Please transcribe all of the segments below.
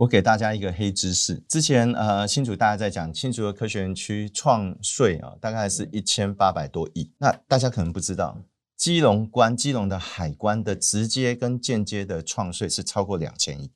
我给大家一个黑知识，之前呃新竹大家在讲新竹的科学园区创税啊，大概是一千八百多亿。那大家可能不知道，基隆关基隆的海关的直接跟间接的创税是超过两千亿。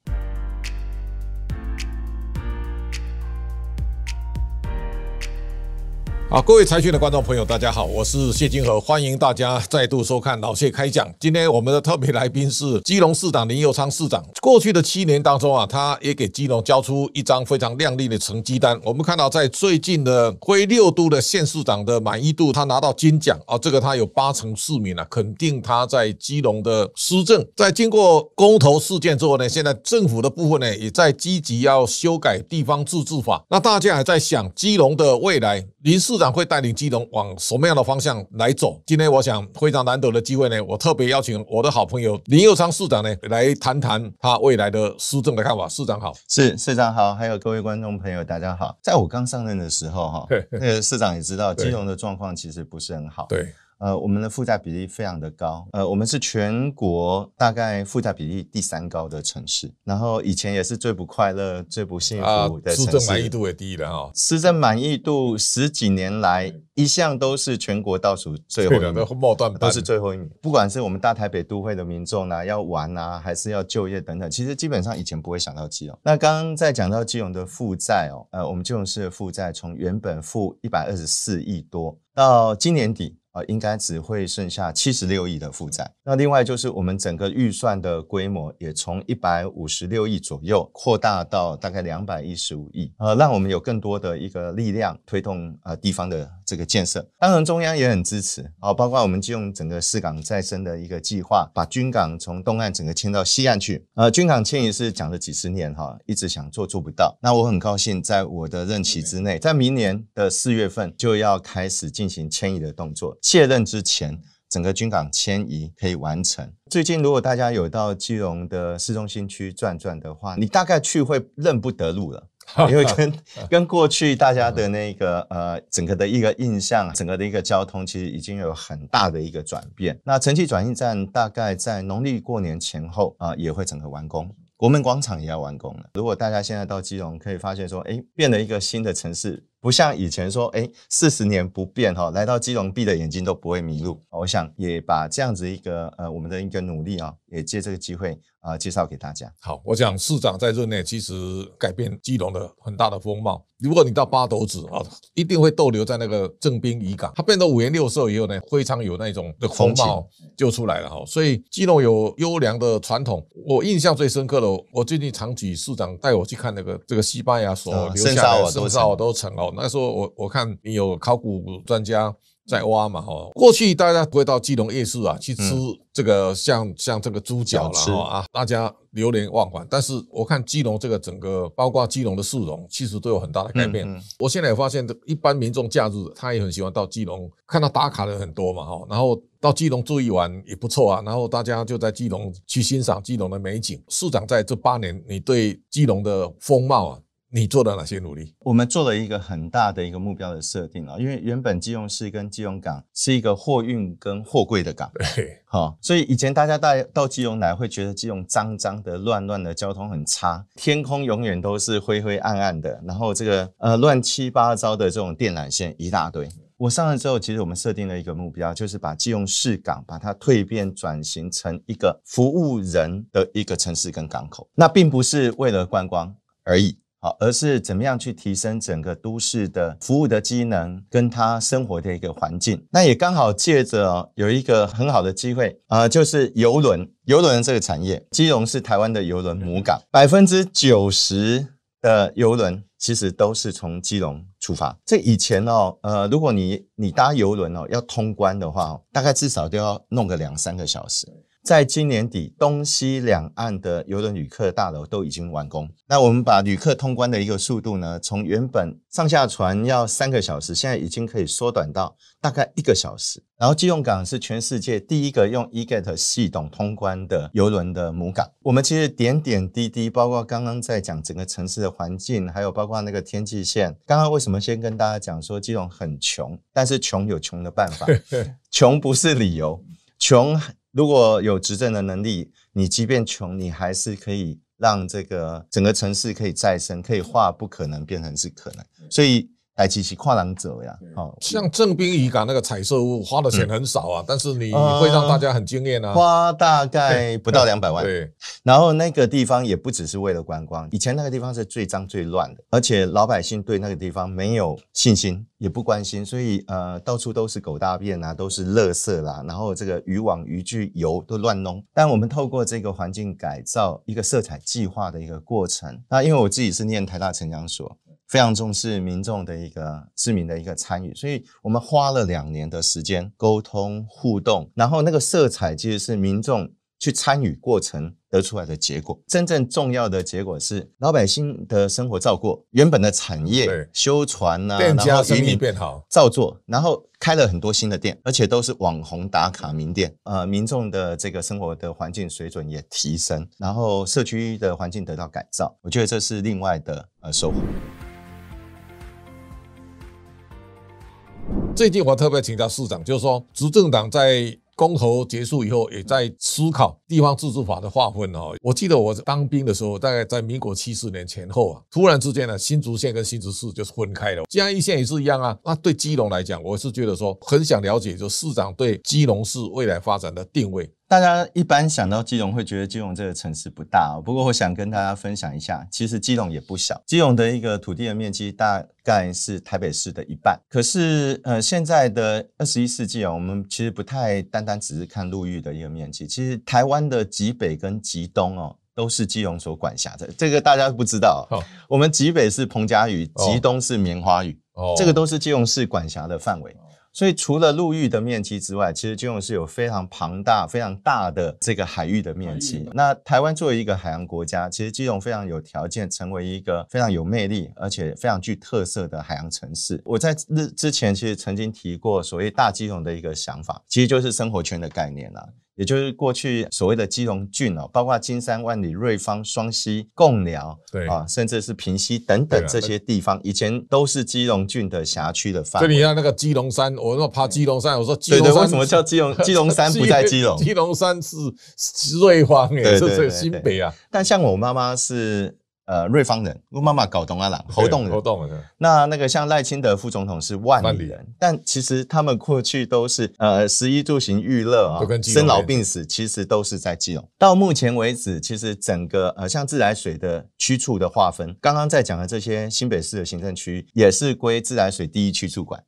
啊，各位财讯的观众朋友，大家好，我是谢金河，欢迎大家再度收看老谢开讲。今天我们的特别来宾是基隆市长林佑昌市长。过去的七年当中啊，他也给基隆交出一张非常亮丽的成绩单。我们看到，在最近的灰六都的县市长的满意度，他拿到金奖啊，这个他有八成市民啊肯定他在基隆的施政。在经过公投事件之后呢，现在政府的部分呢也在积极要修改地方自治法。那大家还在想基隆的未来，林市长。会带领基隆往什么样的方向来走？今天我想非常难得的机会呢，我特别邀请我的好朋友林佑昌市长呢来谈谈他未来的施政的看法。市长好，是市长好，还有各位观众朋友大家好。在我刚上任的时候哈，那个市长也知道基隆的状况其实不是很好。对。呃，我们的负债比例非常的高，呃，我们是全国大概负债比例第三高的城市，然后以前也是最不快乐、最不幸福的城市，施政满意度也低的哈。施政满意度十几年来一向都是全国倒数最后一名，末段都是最后一名。不管是我们大台北都会的民众呢，要玩啊，还是要就业等等，其实基本上以前不会想到基隆。那刚刚在讲到基隆的负债哦，呃，我们基隆市的负债从原本负一百二十四亿多，到今年底。呃，应该只会剩下七十六亿的负债。那另外就是我们整个预算的规模也从一百五十六亿左右扩大到大概两百一十五亿，呃，让我们有更多的一个力量推动呃地方的这个建设。当然中央也很支持，啊，包括我们就用整个四港再生的一个计划，把军港从东岸整个迁到西岸去。呃，军港迁移是讲了几十年哈，一直想做做不到。那我很高兴在我的任期之内，在明年的四月份就要开始进行迁移的动作。卸任之前，整个军港迁移可以完成。最近，如果大家有到基隆的市中心区转转的话，你大概去会认不得路了，因为跟 跟过去大家的那个呃整个的一个印象，整个的一个交通其实已经有很大的一个转变。那城际转运站大概在农历过年前后啊、呃、也会整个完工，国门广场也要完工了。如果大家现在到基隆，可以发现说，哎，变了一个新的城市。不像以前说，哎，四十年不变哈，来到基隆闭着眼睛都不会迷路。我想也把这样子一个呃我们的一个努力啊，也借这个机会啊介绍给大家。好，我想市长在任内其实改变基隆的很大的风貌。如果你到八斗子啊，一定会逗留在那个正滨渔港，它变得五颜六色以后呢，非常有那种的风貌就出来了哈。所以基隆有优良的传统。我印象最深刻的，我最近常举市长带我去看那个这个西班牙所留下的圣沙瓦多城哦。那时候我我看你有考古专家在挖嘛哈，过去大家不会到基隆夜市啊去吃这个像像这个猪脚了哈啊，大家流连忘返。但是我看基隆这个整个包括基隆的市容，其实都有很大的改变。我现在也发现，一般民众假日他也很喜欢到基隆，看到打卡的人很多嘛哈，然后到基隆住一晚也不错啊。然后大家就在基隆去欣赏基隆的美景。市长在这八年，你对基隆的风貌啊？你做了哪些努力？我们做了一个很大的一个目标的设定啊，因为原本基隆市跟基隆港是一个货运跟货柜的港，对，好，所以以前大家到到基隆来会觉得基隆脏脏的、乱乱的，交通很差，天空永远都是灰灰暗暗的，然后这个呃乱七八糟的这种电缆线一大堆。我上任之后，其实我们设定了一个目标，就是把基隆市港把它蜕变转型成一个服务人的一个城市跟港口，那并不是为了观光而已。好，而是怎么样去提升整个都市的服务的机能，跟他生活的一个环境。那也刚好借着有一个很好的机会啊、呃，就是邮轮，邮轮这个产业，基隆是台湾的邮轮母港，百分之九十的邮轮其实都是从基隆出发。这以前哦，呃，如果你你搭邮轮哦要通关的话，大概至少都要弄个两三个小时。在今年底，东西两岸的邮轮旅客大楼都已经完工。那我们把旅客通关的一个速度呢，从原本上下船要三个小时，现在已经可以缩短到大概一个小时。然后基隆港是全世界第一个用 eGate 系统通关的邮轮的母港。我们其实点点滴滴，包括刚刚在讲整个城市的环境，还有包括那个天际线。刚刚为什么先跟大家讲说基隆很穷？但是穷有穷的办法，穷不是理由，穷。如果有执政的能力，你即便穷，你还是可以让这个整个城市可以再生，可以化不可能变成是可能，所以。哎，其实跨栏走呀，好，像正滨渔港那个彩色屋花的钱很少啊，嗯、但是你会让大家很惊艳啊，花大概不到两百万。对，然后那个地方也不只是为了观光，以前那个地方是最脏最乱的，而且老百姓对那个地方没有信心，也不关心，所以呃，到处都是狗大便啊，都是垃圾啦，然后这个渔网渔具油都乱弄。但我们透过这个环境改造一个色彩计划的一个过程，那因为我自己是念台大城乡所。非常重视民众的一个市民的一个参与，所以我们花了两年的时间沟通互动，然后那个色彩其实是民众去参与过程得出来的结果。真正重要的结果是老百姓的生活照过，原本的产业修船呐、啊，店家生意变好，照做，然后开了很多新的店，而且都是网红打卡名店。呃，民众的这个生活的环境水准也提升，然后社区的环境得到改造。我觉得这是另外的呃收获。最近我特别请教市长，就是说执政党在公投结束以后，也在思考地方自治法的划分哦。我记得我当兵的时候，大概在民国七十年前后啊，突然之间呢，新竹县跟新竹市就是分开了。嘉义县也是一样啊。那对基隆来讲，我是觉得说很想了解，就市长对基隆市未来发展的定位。大家一般想到基隆，会觉得基隆这个城市不大哦。不过，我想跟大家分享一下，其实基隆也不小。基隆的一个土地的面积大概是台北市的一半。可是，呃，现在的二十一世纪啊，我们其实不太单单只是看陆域的一个面积。其实，台湾的极北跟极东哦，都是基隆所管辖的。这个大家不知道。哦，我们极北是彭佳屿，极东是棉花屿，哦，这个都是基隆市管辖的范围。所以除了陆域的面积之外，其实基隆是有非常庞大、非常大的这个海域的面积。那台湾作为一个海洋国家，其实基隆非常有条件成为一个非常有魅力而且非常具特色的海洋城市。我在日之前其实曾经提过所谓大基隆的一个想法，其实就是生活圈的概念啦。也就是过去所谓的基隆郡哦，包括金山、万里、瑞芳、双溪、贡寮，对啊，甚至是平溪等等这些地方，以前都是基隆郡的辖区的范围。所以你看那个基隆山，我说爬基隆山，我说基隆山为什么叫基隆？基隆山不在基隆，基隆山是瑞芳哎，这是新北啊。但像我妈妈是。呃，瑞芳人，我妈妈搞东阿郎，侯洞人。猴硐人。那那个像赖清德副总统是万里人，但其实他们过去都是呃，食衣住行娱乐啊，生老病死其实都是在基隆。到目前为止，其实整个呃，像自来水的区处的划分，刚刚在讲的这些新北市的行政区，也是归自来水第一区处管。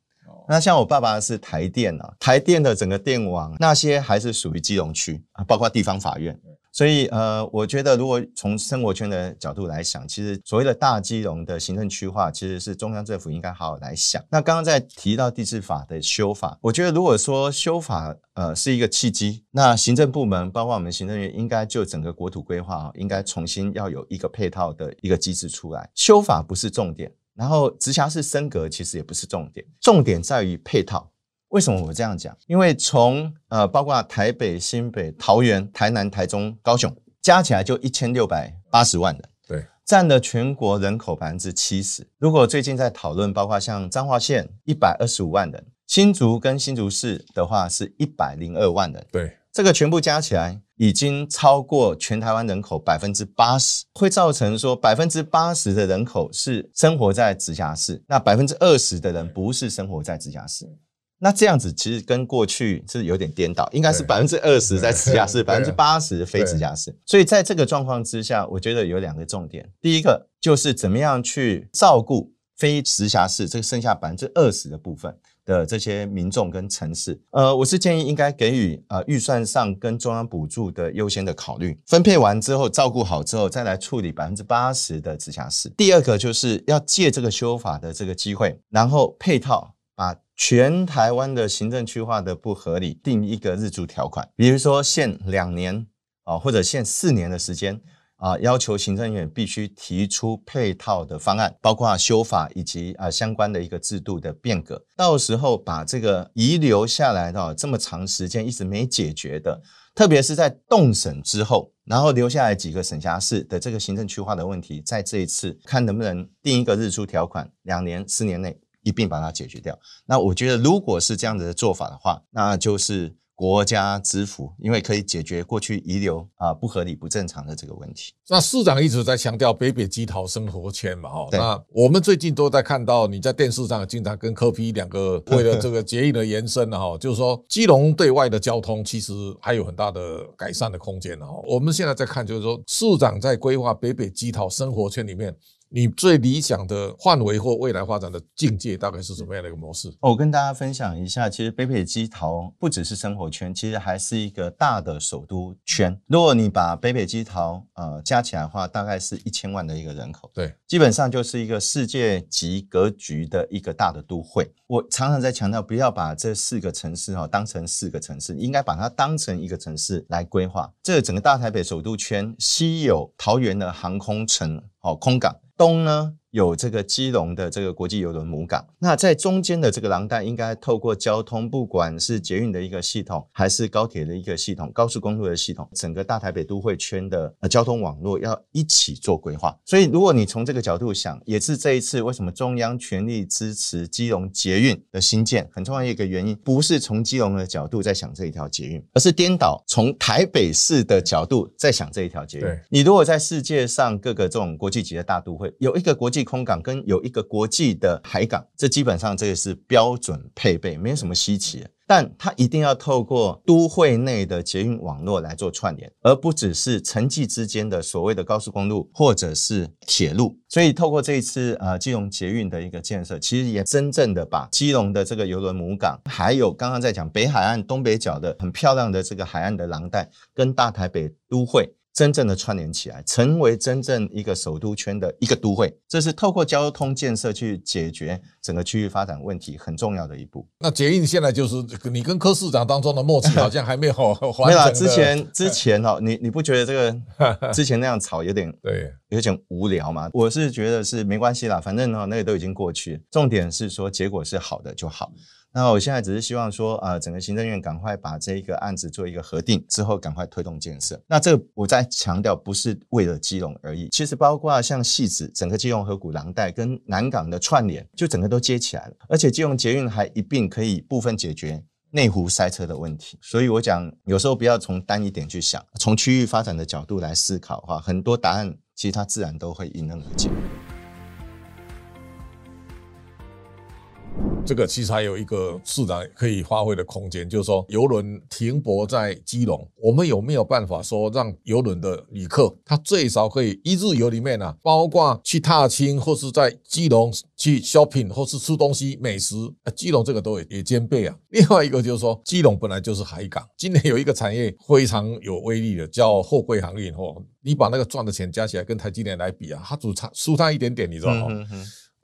那像我爸爸是台电啊，台电的整个电网那些还是属于基隆区啊，包括地方法院。所以，呃，我觉得如果从生活圈的角度来想，其实所谓的大基隆的行政区划，其实是中央政府应该好好来想。那刚刚在提到地制法的修法，我觉得如果说修法，呃，是一个契机，那行政部门包括我们行政院，应该就整个国土规划，应该重新要有一个配套的一个机制出来。修法不是重点，然后直辖市升格其实也不是重点，重点在于配套。为什么我这样讲？因为从呃，包括台北、新北、桃园、台南、台中、高雄，加起来就一千六百八十万人，对，占了全国人口百分之七十。如果最近在讨论，包括像彰化县一百二十五万人，新竹跟新竹市的话是一百零二万人，对，这个全部加起来已经超过全台湾人口百分之八十，会造成说百分之八十的人口是生活在直辖市，那百分之二十的人不是生活在直辖市。那这样子其实跟过去是有点颠倒，应该是百分之二十在直辖市，百分之八十非直辖市。所以在这个状况之下，我觉得有两个重点。第一个就是怎么样去照顾非直辖市这个剩下百分之二十的部分的这些民众跟城市。呃，我是建议应该给予呃预算上跟中央补助的优先的考虑，分配完之后照顾好之后，再来处理百分之八十的直辖市。第二个就是要借这个修法的这个机会，然后配套把。全台湾的行政区划的不合理，定一个日租条款，比如说限两年啊，或者限四年的时间啊，要求行政院必须提出配套的方案，包括修法以及啊相关的一个制度的变革。到时候把这个遗留下来的这么长时间一直没解决的，特别是在动审之后，然后留下来几个省辖市的这个行政区划的问题，在这一次看能不能定一个日租条款，两年、四年内。一并把它解决掉。那我觉得，如果是这样子的做法的话，那就是国家之福，因为可以解决过去遗留啊不合理、不正常的这个问题。那市长一直在强调北北基桃生活圈嘛，哈。那我们最近都在看到你在电视上经常跟柯 P 两个为了这个捷运的延伸了哈，就是说基隆对外的交通其实还有很大的改善的空间哈。我们现在在看，就是说市长在规划北北基桃生活圈里面。你最理想的范围或未来发展的境界大概是什么样的一个模式？我跟大家分享一下，其实北北基桃不只是生活圈，其实还是一个大的首都圈。如果你把北北基桃呃加起来的话，大概是一千万的一个人口，对，基本上就是一个世界级格局的一个大的都会。我常常在强调，不要把这四个城市哈当成四个城市，应该把它当成一个城市来规划。这个整个大台北首都圈，西有桃园的航空城，哦，空港。东呢，有这个基隆的这个国际邮轮母港，那在中间的这个廊带应该透过交通，不管是捷运的一个系统，还是高铁的一个系统、高速公路的系统，整个大台北都会圈的交通网络要一起做规划。所以，如果你从这个角度想，也是这一次为什么中央全力支持基隆捷运的新建很重要一个原因，不是从基隆的角度在想这一条捷运，而是颠倒从台北市的角度在想这一条捷运。你如果在世界上各个这种国际级的大都会有一个国际空港跟有一个国际的海港，这基本上这个是标准配备，没有什么稀奇。但它一定要透过都会内的捷运网络来做串联，而不只是城际之间的所谓的高速公路或者是铁路。所以透过这一次呃基隆捷运的一个建设，其实也真正的把基隆的这个邮轮母港，还有刚刚在讲北海岸东北角的很漂亮的这个海岸的廊带，跟大台北都会。真正的串联起来，成为真正一个首都圈的一个都会，这是透过交通建设去解决整个区域发展问题很重要的一步。那捷运现在就是你跟柯市长当中的默契好像还没有完 没有啦，之前之前哦，你你不觉得这个之前那样吵有点 对有点无聊吗？我是觉得是没关系啦，反正呢那个都已经过去，重点是说结果是好的就好。那我现在只是希望说，呃，整个行政院赶快把这一个案子做一个核定之后，赶快推动建设。那这个我在强调，不是为了基隆而已，其实包括像汐止整个基隆河谷廊带跟南港的串联，就整个都接起来了。而且基隆捷运还一并可以部分解决内湖塞车的问题。所以我讲，有时候不要从单一点去想，从区域发展的角度来思考的话，很多答案其实它自然都会迎刃而解。这个其实还有一个市长可以发挥的空间，就是说游轮停泊在基隆，我们有没有办法说让游轮的旅客他最少可以一日游里面呢、啊，包括去踏青或是在基隆去 shopping 或是吃东西美食，啊，基隆这个都也也兼备啊。另外一个就是说，基隆本来就是海港，今年有一个产业非常有威力的，叫货柜航运哦，你把那个赚的钱加起来跟台积电来比啊，它只差输它一点点，你知道吗？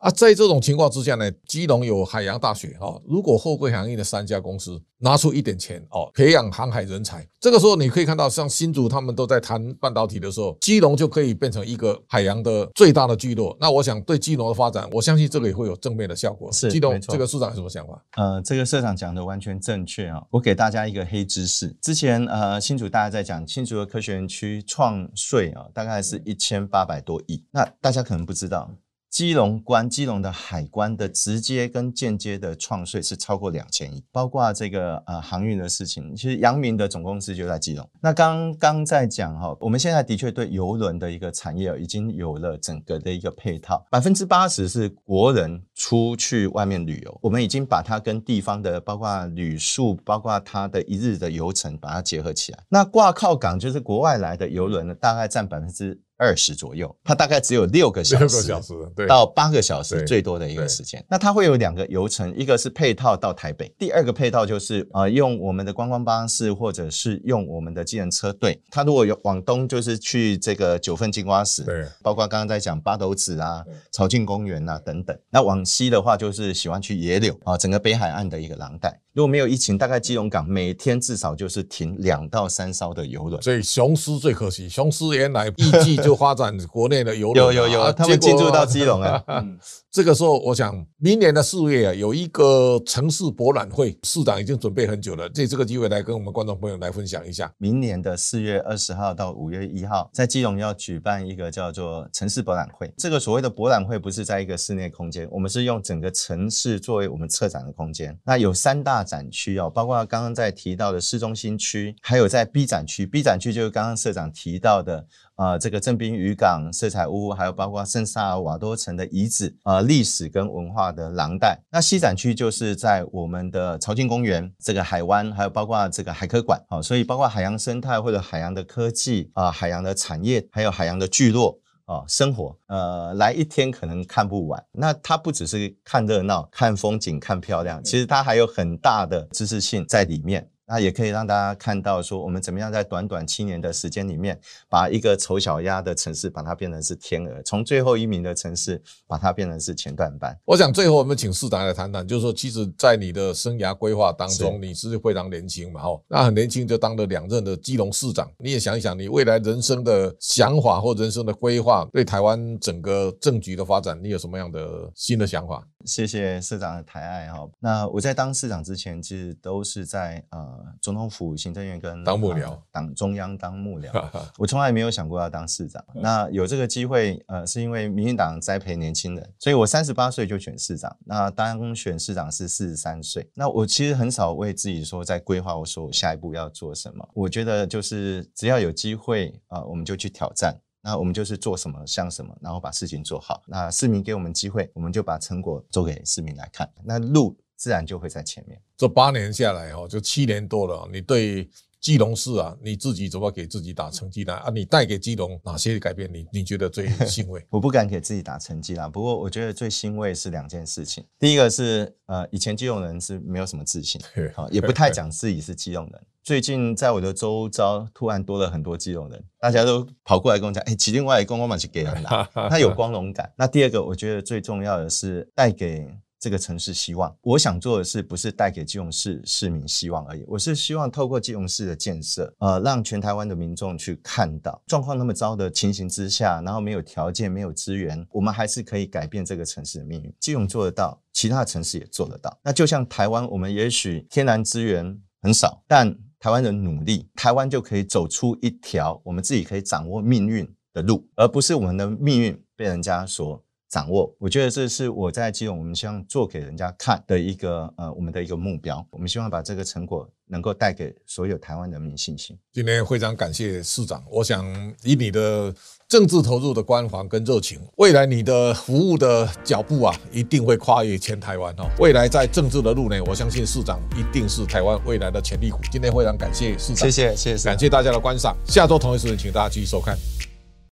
啊，在这种情况之下呢，基隆有海洋大学哦。如果货柜航运的三家公司拿出一点钱哦，培养航海人才，这个时候你可以看到，像新竹他们都在谈半导体的时候，基隆就可以变成一个海洋的最大的聚落。那我想对基隆的发展，我相信这个也会有正面的效果。是，基隆这个市长有什么想法？呃，这个社长讲的完全正确啊。我给大家一个黑知识，之前呃新竹大家在讲新竹的科学园区创税啊，大概是一千八百多亿。那大家可能不知道。基隆关，基隆的海关的直接跟间接的创税是超过两千亿，包括这个呃航运的事情，其实阳明的总公司就在基隆。那刚刚在讲哈，我们现在的确对邮轮的一个产业已经有了整个的一个配套，百分之八十是国人出去外面旅游，我们已经把它跟地方的包括旅宿，包括它的一日的游程把它结合起来。那挂靠港就是国外来的邮轮呢，大概占百分之。二十左右，它大概只有六个小时，六个小时到八个小时最多的一个时间。那它会有两个游程，一个是配套到台北，第二个配套就是呃用我们的观光巴士或者是用我们的计程车队。它如果有往东就是去这个九份金瓜石，对，包括刚刚在讲八斗子啊、潮境公园啊等等。那往西的话就是喜欢去野柳啊，整个北海岸的一个廊带。如果没有疫情，大概基隆港每天至少就是停两到三艘的游轮。所以雄狮最可惜，雄狮原来预计就发展国内的游轮，有有有，他们进驻到基隆了。嗯，这个时候我想，明年的四月啊，有一个城市博览会，市长已经准备很久了，借这个机会来跟我们观众朋友来分享一下。明年的四月二十号到五月一号，在基隆要举办一个叫做城市博览会。这个所谓的博览会不是在一个室内空间，我们是用整个城市作为我们策展的空间。那有三大。展区哦，包括刚刚在提到的市中心区，还有在 B 展区。B 展区就是刚刚社长提到的啊、呃，这个正滨渔港色彩屋，还有包括圣萨尔瓦多城的遗址啊，历史跟文化的廊带。那西展区就是在我们的潮境公园、这个海湾，还有包括这个海科馆啊，所以包括海洋生态或者海洋的科技啊、海洋的产业，还有海洋的聚落。哦，生活，呃，来一天可能看不完。那它不只是看热闹、看风景、看漂亮，其实它还有很大的知识性在里面。那也可以让大家看到，说我们怎么样在短短七年的时间里面，把一个丑小鸭的城市，把它变成是天鹅，从最后一名的城市，把它变成是前段班。我想最后我们请市长来谈谈，就是说，其实，在你的生涯规划当中，你是非常年轻嘛，哦，那很年轻就当了两任的基隆市长，你也想一想，你未来人生的想法或人生的规划，对台湾整个政局的发展，你有什么样的新的想法？谢谢市长的抬爱哈。那我在当市长之前，其实都是在呃总统府行政院跟当幕僚、呃，党中央当幕僚。我从来没有想过要当市长。那有这个机会，呃，是因为民进党栽培年轻人，所以我三十八岁就选市长。那当选市长是四十三岁。那我其实很少为自己说在规划，我说我下一步要做什么。我觉得就是只要有机会啊、呃，我们就去挑战。那我们就是做什么像什么，然后把事情做好。那市民给我们机会，我们就把成果做给市民来看。那路自然就会在前面。这八年下来哦，就七年多了。你对基隆市啊，你自己怎么给自己打成绩单啊？你带给基隆哪些改变？你你觉得最欣慰？我不敢给自己打成绩啦。不过我觉得最欣慰是两件事情。第一个是呃，以前基隆人是没有什么自信，好，也不太讲自己是基隆人。最近在我的周遭突然多了很多基隆人，大家都跑过来跟我讲：“哎、欸，启定外公公嘛是给人的，他有光荣感。”那第二个，我觉得最重要的是带给这个城市希望。我想做的是，不是带给基隆市市民希望而已，我是希望透过基隆市的建设，呃，让全台湾的民众去看到状况那么糟的情形之下，然后没有条件、没有资源，我们还是可以改变这个城市的命运。基隆做得到，其他的城市也做得到。那就像台湾，我们也许天然资源很少，但台湾的努力，台湾就可以走出一条我们自己可以掌握命运的路，而不是我们的命运被人家所掌握。我觉得这是我在基隆，我们希望做给人家看的一个呃，我们的一个目标。我们希望把这个成果能够带给所有台湾人民信心。今天非常感谢市长，我想以你的。政治投入的关怀跟热情，未来你的服务的脚步啊，一定会跨越全台湾哦。未来在政治的路呢，我相信市长一定是台湾未来的潜力股。今天非常感谢市长，谢谢谢谢，感谢大家的观赏。下周同一时间，请大家继续收看。